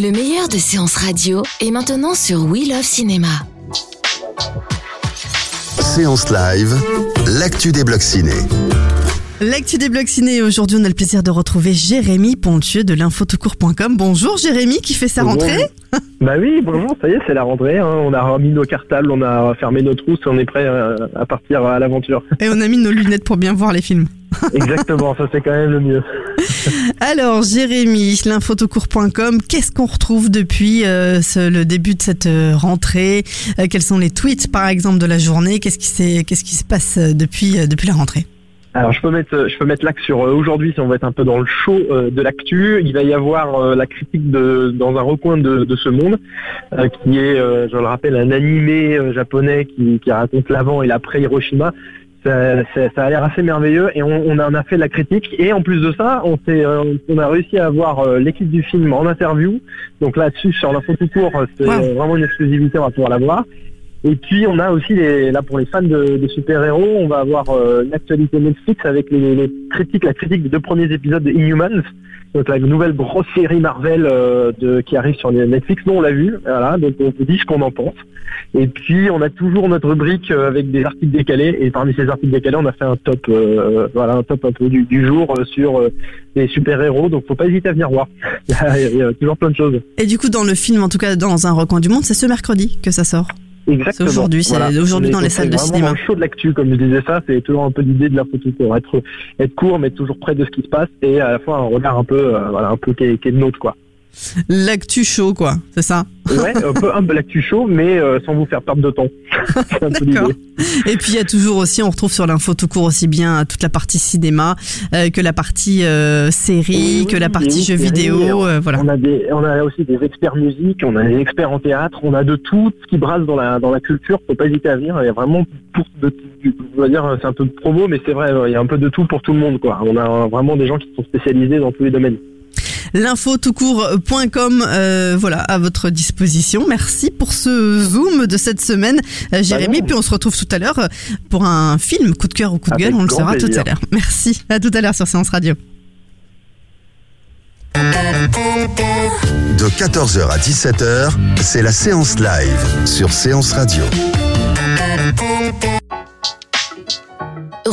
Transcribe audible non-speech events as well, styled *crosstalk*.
Le meilleur de séances radio est maintenant sur We Love Cinéma. Séance live, l'actu des blocs ciné. L'actu des blocs ciné. Aujourd'hui, on a le plaisir de retrouver Jérémy Pontieux de l'infotoutcourt.com. Bonjour Jérémy qui fait sa Bonjour. rentrée. *laughs* Bah oui, bonjour, ça y est, c'est la rentrée. hein. On a remis nos cartables, on a fermé nos trousses, on est prêt euh, à partir à l'aventure. Et on a mis nos lunettes pour bien voir les films. Exactement, ça c'est quand même le mieux. *laughs* Alors Jérémy, l'infotoutcourt.com, qu'est-ce qu'on retrouve depuis euh, le début de cette euh, rentrée? Euh, Quels sont les tweets par exemple de la journée? Qu'est-ce qui, se passe depuis, la rentrée? Alors je peux mettre, je l'axe sur aujourd'hui si on va être un peu dans le show de l'actu. Il va y avoir la critique dans un recoin de, ce monde, qui est, je le rappelle, un animé japonais qui raconte l'avant et l'après Hiroshima. Ça, ça- ça a l'air assez merveilleux et on, on en a fait la critique. Et en plus de ça on, euh, on a réussi à avoir euh, l'équipe du film en interview. Donc là-dessus sur l'info tout court c'est Wow. vraiment une exclusivité on va pouvoir la voir et puis on a aussi les, là pour les fans de, de super-héros on va avoir euh, Netflix avec les, les critiques la critique des deux premiers épisodes de Inhumans donc la nouvelle grosse série Marvel euh, de, qui arrive sur Netflix. Nous on l'a vu voilà donc on vous dit ce qu'on en pense. Et puis on a toujours notre rubrique euh, avec des articles décalés. Et parmi ces articles décalés on a fait un top euh, voilà un top un peu du, du jour euh, sur euh, les super héros donc faut pas hésiter à venir voir. *laughs* Il y a, il y a toujours plein de choses. Et du coup dans le film, en tout cas dans un recoin du monde, c'est ce mercredi que ça sort. Exactement. Aujourd'hui, c'est aujourd'hui On est- dans les salles de cinéma. dans le show de l'actu comme je disais ça. C'est toujours un peu l'idée de la photo court être être court mais toujours près de ce qui se passe. Et à la fois un regard un peu euh, voilà un peu qui est, qui est le nôtre quoi. L'actu chaud quoi, c'est ça ouais un peu un peu l'actu chaud mais euh, sans vous faire perdre de temps *laughs* D'accord. Et puis il y a toujours aussi, on retrouve sur l'info tout court aussi bien toute la partie cinéma euh, que la partie euh, série, Oui, que la partie jeux vidéo, euh, voilà. On a des, on a aussi des experts musique, on a des experts en théâtre, on a de tout ce qui brasse dans la dans la culture. Faut pas hésiter à venir. Il y a vraiment pour de, on va dire c'est un peu de promo, mais c'est vrai, il y a un peu de tout pour tout le monde quoi. On a vraiment des gens qui sont spécialisés dans tous les domaines. L'info tout court.com, euh, voilà, à votre disposition. Merci pour ce zoom de cette semaine, euh, Jérémy. Bah non. Puis on se retrouve tout à l'heure euh, pour un film, coup de cœur ou coup de Avec gueule, on le saura tout à l'heure. *laughs* Merci, à tout à l'heure sur Séance Radio. De 14h à 17h, c'est la séance live sur Séance Radio.